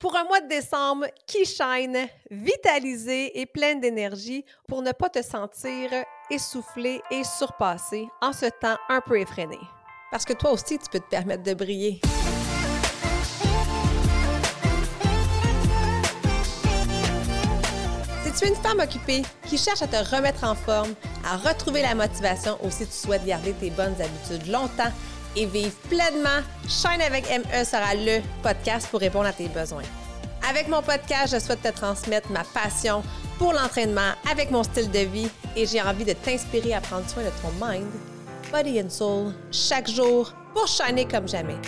pour un mois de décembre qui shine, vitalisé et plein d'énergie pour ne pas te sentir essoufflé et surpassé en ce temps un peu effréné. Parce que toi aussi, tu peux te permettre de briller. Si tu es une femme occupée qui cherche à te remettre en forme, à retrouver la motivation ou si tu souhaites garder tes bonnes habitudes longtemps, et vivre pleinement, Shine avec ME sera le podcast pour répondre à tes besoins. Avec mon podcast, je souhaite te transmettre ma passion pour l'entraînement avec mon style de vie et j'ai envie de t'inspirer à prendre soin de ton mind, body and soul chaque jour pour shiner comme jamais.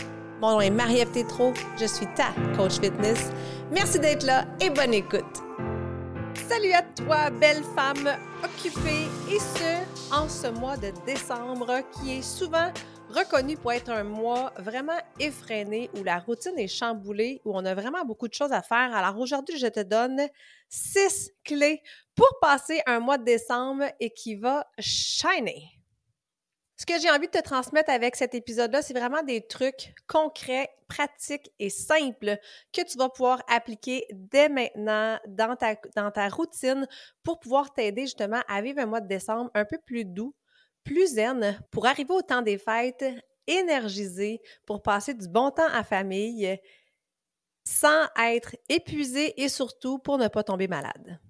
Mon nom est Marie-Ève Tétrault, je suis ta coach fitness. Merci d'être là et bonne écoute. Salut à toi, belle femme occupée, et ce, en ce mois de décembre qui est souvent reconnu pour être un mois vraiment effréné où la routine est chamboulée, où on a vraiment beaucoup de choses à faire. Alors aujourd'hui, je te donne six clés pour passer un mois de décembre et qui va shiner. Ce que j'ai envie de te transmettre avec cet épisode-là, c'est vraiment des trucs concrets, pratiques et simples que tu vas pouvoir appliquer dès maintenant dans ta, dans ta routine pour pouvoir t'aider justement à vivre un mois de décembre un peu plus doux, plus zen pour arriver au temps des fêtes, énergisé pour passer du bon temps à famille sans être épuisé et surtout pour ne pas tomber malade.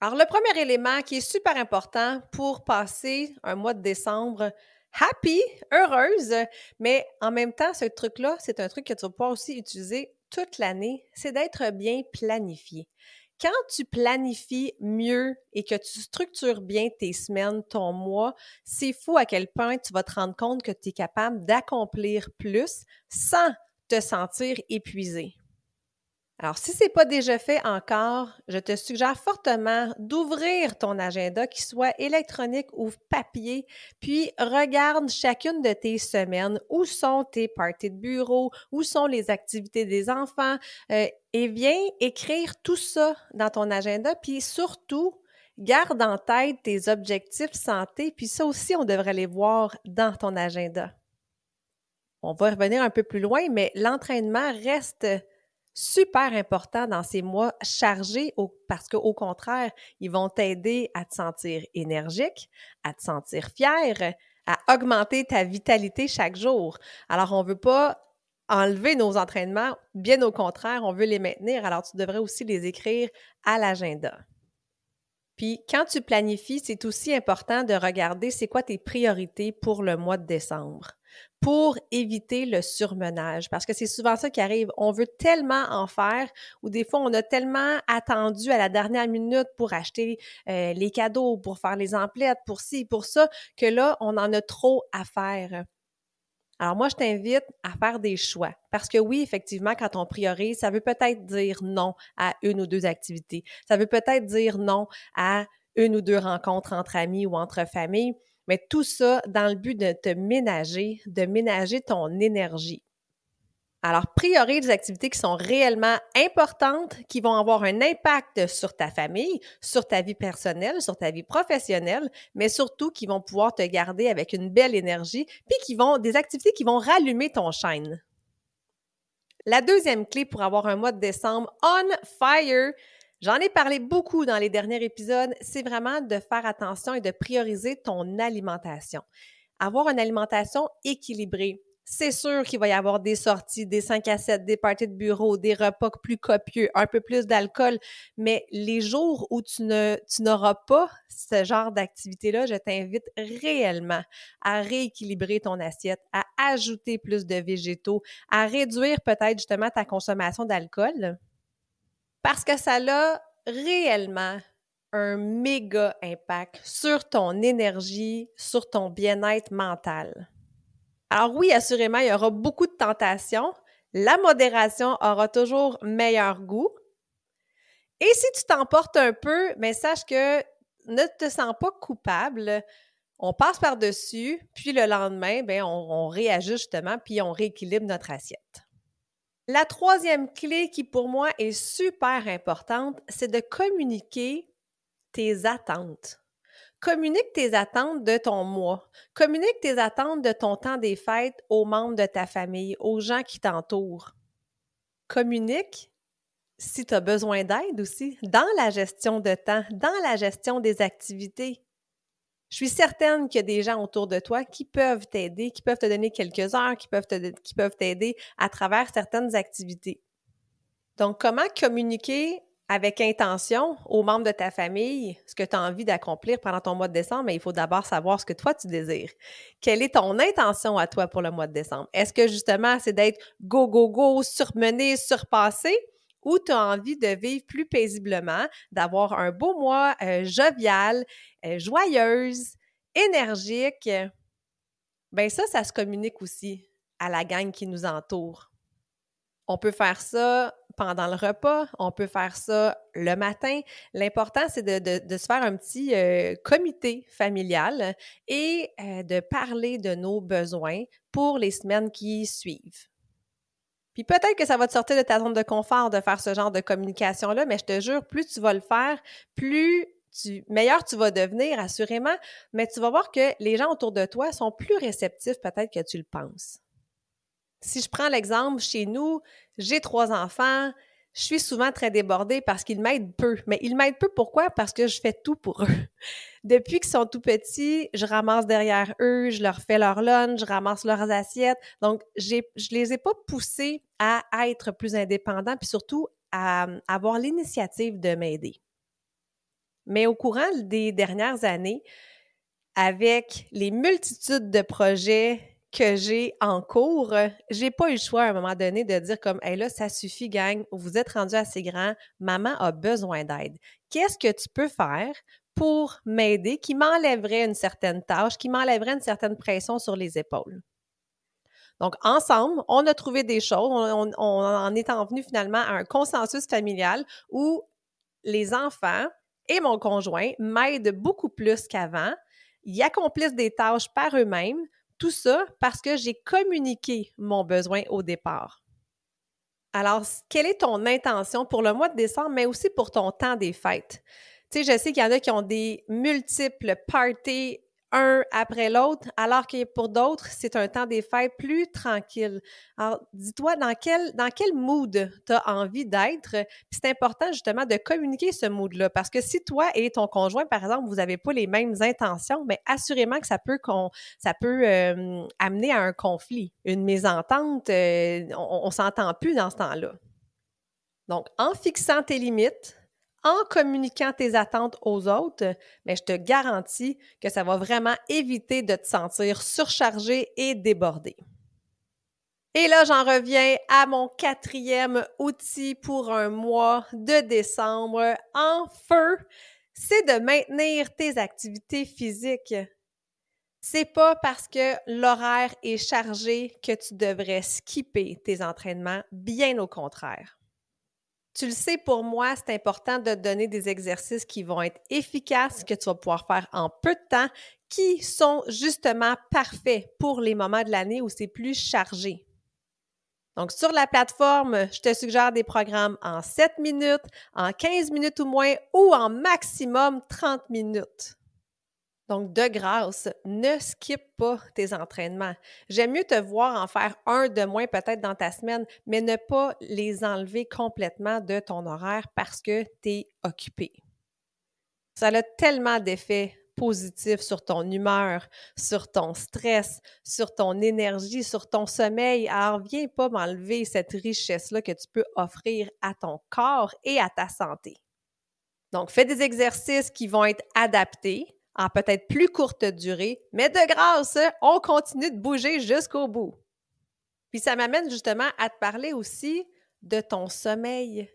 Alors, le premier élément qui est super important pour passer un mois de décembre happy, heureuse, mais en même temps, ce truc-là, c'est un truc que tu vas pouvoir aussi utiliser toute l'année, c'est d'être bien planifié quand tu planifies mieux et que tu structures bien tes semaines, ton mois, c'est fou à quel point tu vas te rendre compte que tu es capable d'accomplir plus sans te sentir épuisé. Alors, si ce n'est pas déjà fait encore, je te suggère fortement d'ouvrir ton agenda, qu'il soit électronique ou papier, puis regarde chacune de tes semaines, où sont tes parties de bureau, où sont les activités des enfants, euh, et viens écrire tout ça dans ton agenda, puis surtout, garde en tête tes objectifs santé, puis ça aussi, on devrait les voir dans ton agenda. On va revenir un peu plus loin, mais l'entraînement reste super important dans ces mois chargés parce qu'au contraire, ils vont t'aider à te sentir énergique, à te sentir fier, à augmenter ta vitalité chaque jour. Alors, on ne veut pas enlever nos entraînements, bien au contraire, on veut les maintenir. Alors, tu devrais aussi les écrire à l'agenda. Puis, quand tu planifies, c'est aussi important de regarder c'est quoi tes priorités pour le mois de décembre pour éviter le surmenage. Parce que c'est souvent ça qui arrive. On veut tellement en faire ou des fois, on a tellement attendu à la dernière minute pour acheter euh, les cadeaux, pour faire les emplettes, pour ci, pour ça, que là, on en a trop à faire. Alors moi, je t'invite à faire des choix. Parce que oui, effectivement, quand on priorise, ça veut peut-être dire non à une ou deux activités. Ça veut peut-être dire non à une ou deux rencontres entre amis ou entre familles mais tout ça dans le but de te ménager, de ménager ton énergie. Alors, priorise des activités qui sont réellement importantes, qui vont avoir un impact sur ta famille, sur ta vie personnelle, sur ta vie professionnelle, mais surtout qui vont pouvoir te garder avec une belle énergie, puis qui vont, des activités qui vont rallumer ton chaîne. La deuxième clé pour avoir un mois de décembre on fire, J'en ai parlé beaucoup dans les derniers épisodes. C'est vraiment de faire attention et de prioriser ton alimentation. Avoir une alimentation équilibrée. C'est sûr qu'il va y avoir des sorties, des 5 à 7, des parties de bureau, des repas plus copieux, un peu plus d'alcool, mais les jours où tu ne tu n'auras pas ce genre d'activité-là, je t'invite réellement à rééquilibrer ton assiette, à ajouter plus de végétaux, à réduire peut-être justement ta consommation d'alcool parce que ça a réellement un méga impact sur ton énergie, sur ton bien-être mental. Alors oui, assurément, il y aura beaucoup de tentations. La modération aura toujours meilleur goût. Et si tu t'emportes un peu, mais sache que ne te sens pas coupable. On passe par-dessus, puis le lendemain, ben, on, on réajuste justement, puis on rééquilibre notre assiette. La troisième clé qui pour moi est super importante, c'est de communiquer tes attentes. Communique tes attentes de ton mois. Communique tes attentes de ton temps des fêtes aux membres de ta famille, aux gens qui t'entourent. Communique si tu as besoin d'aide aussi dans la gestion de temps, dans la gestion des activités. Je suis certaine qu'il y a des gens autour de toi qui peuvent t'aider, qui peuvent te donner quelques heures, qui peuvent, t'aider à travers certaines activités. Donc, comment communiquer avec intention aux membres de ta famille ce que tu as envie d'accomplir pendant ton mois de décembre, mais il faut d'abord savoir ce que toi tu désires. Quelle est ton intention à toi pour le mois de décembre? Est-ce que justement c'est d'être go, go, go, surmené, surpassé? Ou tu as envie de vivre plus paisiblement, d'avoir un beau mois euh, jovial, euh, joyeuse, énergique? Bien ça, ça se communique aussi à la gang qui nous entoure. On peut faire ça pendant le repas, on peut faire ça le matin. L'important, c'est de, se faire un petit euh, comité familial et de parler de nos besoins pour les semaines qui suivent. Puis peut-être que ça va te sortir de ta zone de confort de faire ce genre de communication-là, mais je te jure, plus tu vas le faire, plus tu, meilleur tu vas devenir, assurément, mais tu vas voir que les gens autour de toi sont plus réceptifs peut-être que tu le penses. Si je prends l'exemple chez nous, j'ai trois enfants, je suis souvent très débordée parce qu'ils m'aident peu. Mais ils m'aident peu pourquoi? Parce que je fais tout pour eux. Depuis qu'ils sont tout petits, je ramasse derrière eux, je leur fais leur lunch, je ramasse leurs assiettes. Donc, je les ai pas poussés à être plus indépendants, puis surtout à avoir l'initiative de m'aider. Mais au courant des dernières années, avec les multitudes de projets que j'ai en cours, euh, j'ai pas eu le choix à un moment donné de dire comme hey là ça suffit gang, vous êtes rendu assez grand, maman a besoin d'aide. Qu'est-ce que tu peux faire pour m'aider qui m'enlèverait une certaine tâche, qui m'enlèverait une certaine pression sur les épaules? Donc, ensemble, on a trouvé des choses, on, on en est en venu finalement à un consensus familial où les enfants et mon conjoint m'aident beaucoup plus qu'avant. Ils accomplissent des tâches par eux-mêmes tout ça parce que j'ai communiqué mon besoin au départ. Alors, quelle est ton intention pour le mois de décembre, mais aussi pour ton temps des fêtes? Tu sais, je sais qu'il y en a qui ont des multiples parties un après l'autre, alors que pour d'autres, c'est un temps des fêtes plus tranquille. Alors, dis-toi dans quel, dans quel mood tu as envie d'être? c'est important justement de communiquer ce mood-là. Parce que si toi et ton conjoint, par exemple, vous n'avez pas les mêmes intentions, mais assurément que ça peut, ça peut euh, amener à un conflit, une mésentente. Euh, on ne s'entend plus dans ce temps-là. Donc, en fixant tes limites, en communiquant tes attentes aux autres, mais je te garantis que ça va vraiment éviter de te sentir surchargé et débordé. Et là, j'en reviens à mon quatrième outil pour un mois de décembre en feu, c'est de maintenir tes activités physiques. C'est pas parce que l'horaire est chargé que tu devrais skipper tes entraînements, bien au contraire. Tu le sais, pour moi, c'est important de donner des exercices qui vont être efficaces, que tu vas pouvoir faire en peu de temps, qui sont justement parfaits pour les moments de l'année où c'est plus chargé. Donc, sur la plateforme, je te suggère des programmes en 7 minutes, en 15 minutes ou moins, ou en maximum 30 minutes. Donc, de grâce, ne skip pas tes entraînements. J'aime mieux te voir en faire un de moins peut-être dans ta semaine, mais ne pas les enlever complètement de ton horaire parce que tu es occupé. Ça a tellement d'effets positifs sur ton humeur, sur ton stress, sur ton énergie, sur ton sommeil. Alors, viens pas m'enlever cette richesse-là que tu peux offrir à ton corps et à ta santé. Donc, fais des exercices qui vont être adaptés en peut-être plus courte durée, mais de grâce, on continue de bouger jusqu'au bout. Puis ça m'amène justement à te parler aussi de ton sommeil.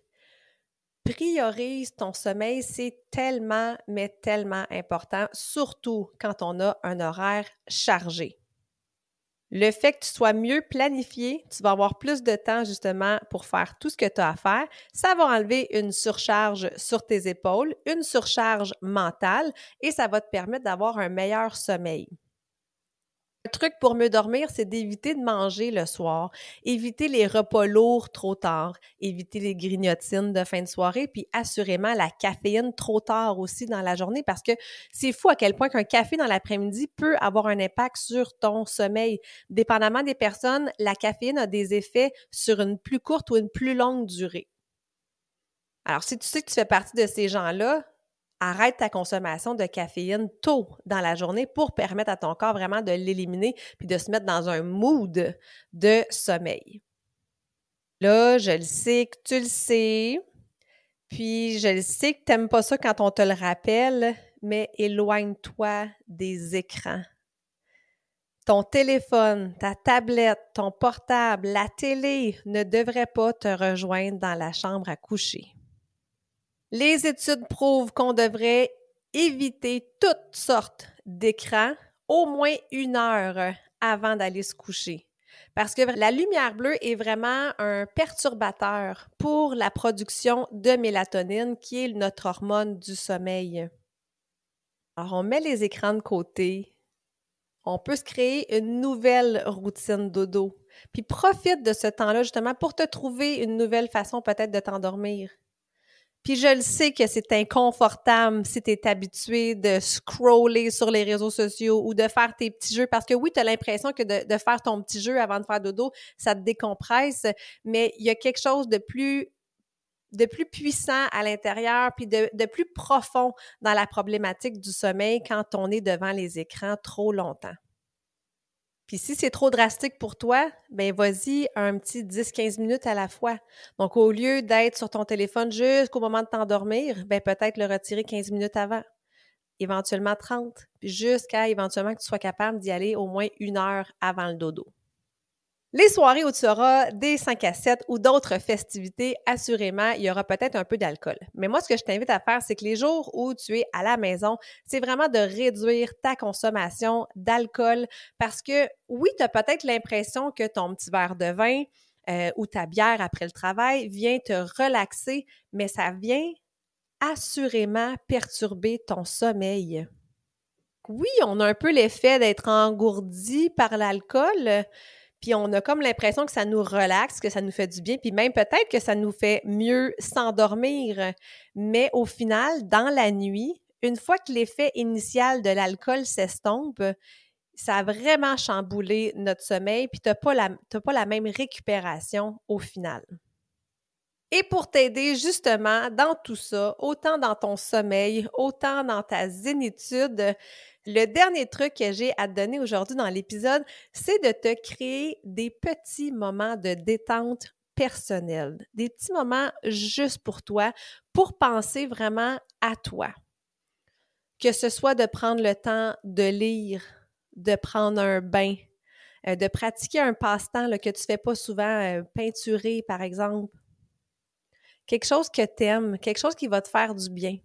Priorise ton sommeil, c'est tellement, mais tellement important, surtout quand on a un horaire chargé. Le fait que tu sois mieux planifié, tu vas avoir plus de temps justement pour faire tout ce que tu as à faire. Ça va enlever une surcharge sur tes épaules, une surcharge mentale et ça va te permettre d'avoir un meilleur sommeil. Le truc pour mieux dormir, c'est d'éviter de manger le soir, éviter les repas lourds trop tard, éviter les grignotines de fin de soirée, puis assurément la caféine trop tard aussi dans la journée parce que c'est fou à quel point qu'un café dans l'après-midi peut avoir un impact sur ton sommeil. Dépendamment des personnes, la caféine a des effets sur une plus courte ou une plus longue durée. Alors, si tu sais que tu fais partie de ces gens-là, arrête ta consommation de caféine tôt dans la journée pour permettre à ton corps vraiment de l'éliminer puis de se mettre dans un mood de sommeil. Là, je le sais que tu le sais, puis je le sais que tu n'aimes pas ça quand on te le rappelle, mais éloigne-toi des écrans. Ton téléphone, ta tablette, ton portable, la télé ne devraient pas te rejoindre dans la chambre à coucher. Les études prouvent qu'on devrait éviter toutes sortes d'écrans au moins une heure avant d'aller se coucher. Parce que la lumière bleue est vraiment un perturbateur pour la production de mélatonine, qui est notre hormone du sommeil. Alors, on met les écrans de côté. On peut se créer une nouvelle routine dodo. Puis profite de ce temps-là justement pour te trouver une nouvelle façon peut-être de t'endormir. Puis je le sais que c'est inconfortable si tu es habitué de scroller sur les réseaux sociaux ou de faire tes petits jeux parce que oui, tu as l'impression que de, faire ton petit jeu avant de faire dodo, ça te décompresse, mais il y a quelque chose de plus de plus puissant à l'intérieur, puis de, de, plus profond dans la problématique du sommeil quand on est devant les écrans trop longtemps. Puis si c'est trop drastique pour toi, ben vas-y un petit 10-15 minutes à la fois. Donc au lieu d'être sur ton téléphone jusqu'au moment de t'endormir, ben peut-être le retirer 15 minutes avant, éventuellement 30, puis jusqu'à éventuellement que tu sois capable d'y aller au moins une heure avant le dodo. Les soirées où tu auras des 5 à 7 ou d'autres festivités, assurément, il y aura peut-être un peu d'alcool. Mais moi, ce que je t'invite à faire, c'est que les jours où tu es à la maison, c'est vraiment de réduire ta consommation d'alcool parce que oui, tu as peut-être l'impression que ton petit verre de vin euh, ou ta bière après le travail vient te relaxer, mais ça vient assurément perturber ton sommeil. Oui, on a un peu l'effet d'être engourdi par l'alcool, puis on a comme l'impression que ça nous relaxe, que ça nous fait du bien, puis même peut-être que ça nous fait mieux s'endormir. Mais au final, dans la nuit, une fois que l'effet initial de l'alcool s'estompe, ça a vraiment chamboulé notre sommeil, puis tu n'as pas, la, pas la même récupération au final. Et pour t'aider justement dans tout ça, autant dans ton sommeil, autant dans ta zénitude, le dernier truc que j'ai à te donner aujourd'hui dans l'épisode, c'est de te créer des petits moments de détente personnelle, des petits moments juste pour toi, pour penser vraiment à toi. Que ce soit de prendre le temps de lire, de prendre un bain, euh, de pratiquer un passe-temps que tu ne fais pas souvent, euh, peinturer par exemple. Quelque chose que tu aimes, quelque chose qui va te faire du bien.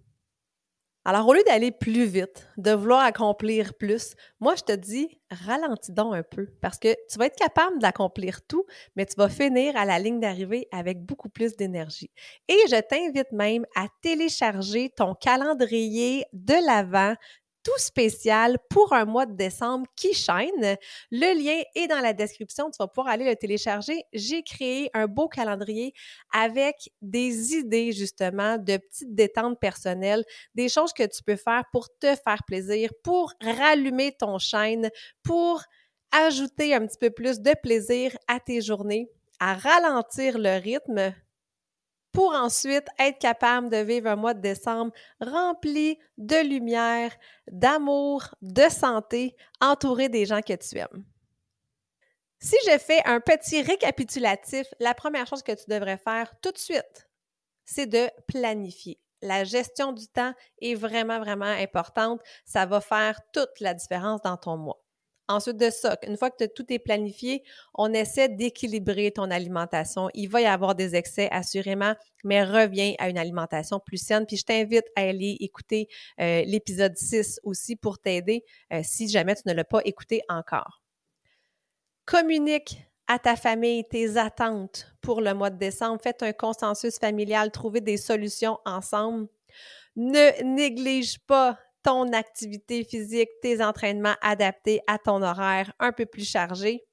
Alors, au lieu d'aller plus vite, de vouloir accomplir plus, moi, je te dis, ralentis donc un peu parce que tu vas être capable d'accomplir tout, mais tu vas finir à la ligne d'arrivée avec beaucoup plus d'énergie. Et je t'invite même à télécharger ton calendrier de l'Avent tout spécial pour un mois de décembre qui chaîne. Le lien est dans la description, tu vas pouvoir aller le télécharger. J'ai créé un beau calendrier avec des idées justement de petites détentes personnelles, des choses que tu peux faire pour te faire plaisir, pour rallumer ton chaîne, pour ajouter un petit peu plus de plaisir à tes journées, à ralentir le rythme pour ensuite être capable de vivre un mois de décembre rempli de lumière, d'amour, de santé, entouré des gens que tu aimes. Si je fais un petit récapitulatif, la première chose que tu devrais faire tout de suite, c'est de planifier. La gestion du temps est vraiment, vraiment importante. Ça va faire toute la différence dans ton mois. Ensuite de ça, une fois que tout est planifié, on essaie d'équilibrer ton alimentation. Il va y avoir des excès, assurément, mais reviens à une alimentation plus saine. Puis je t'invite à aller écouter euh, l'épisode 6 aussi pour t'aider euh, si jamais tu ne l'as pas écouté encore. Communique à ta famille tes attentes pour le mois de décembre. Faites un consensus familial, trouvez des solutions ensemble. Ne néglige pas ton activité physique, tes entraînements adaptés à ton horaire un peu plus chargé.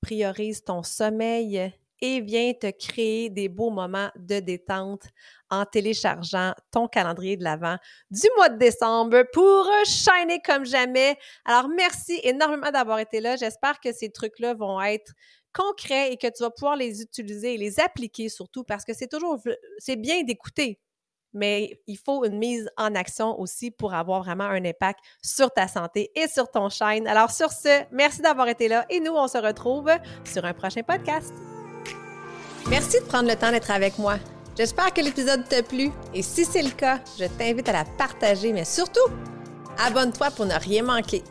Priorise ton sommeil et viens te créer des beaux moments de détente en téléchargeant ton calendrier de l'Avent du mois de décembre pour shiner comme jamais. Alors, merci énormément d'avoir été là. J'espère que ces trucs-là vont être concrets et que tu vas pouvoir les utiliser et les appliquer surtout parce que c'est toujours, c'est bien d'écouter, mais il faut une mise en action aussi pour avoir vraiment un impact sur ta santé et sur ton shine. Alors sur ce, merci d'avoir été là et nous, on se retrouve sur un prochain podcast. Merci de prendre le temps d'être avec moi. J'espère que l'épisode t'a plu et si c'est le cas, je t'invite à la partager, mais surtout, abonne-toi pour ne rien manquer.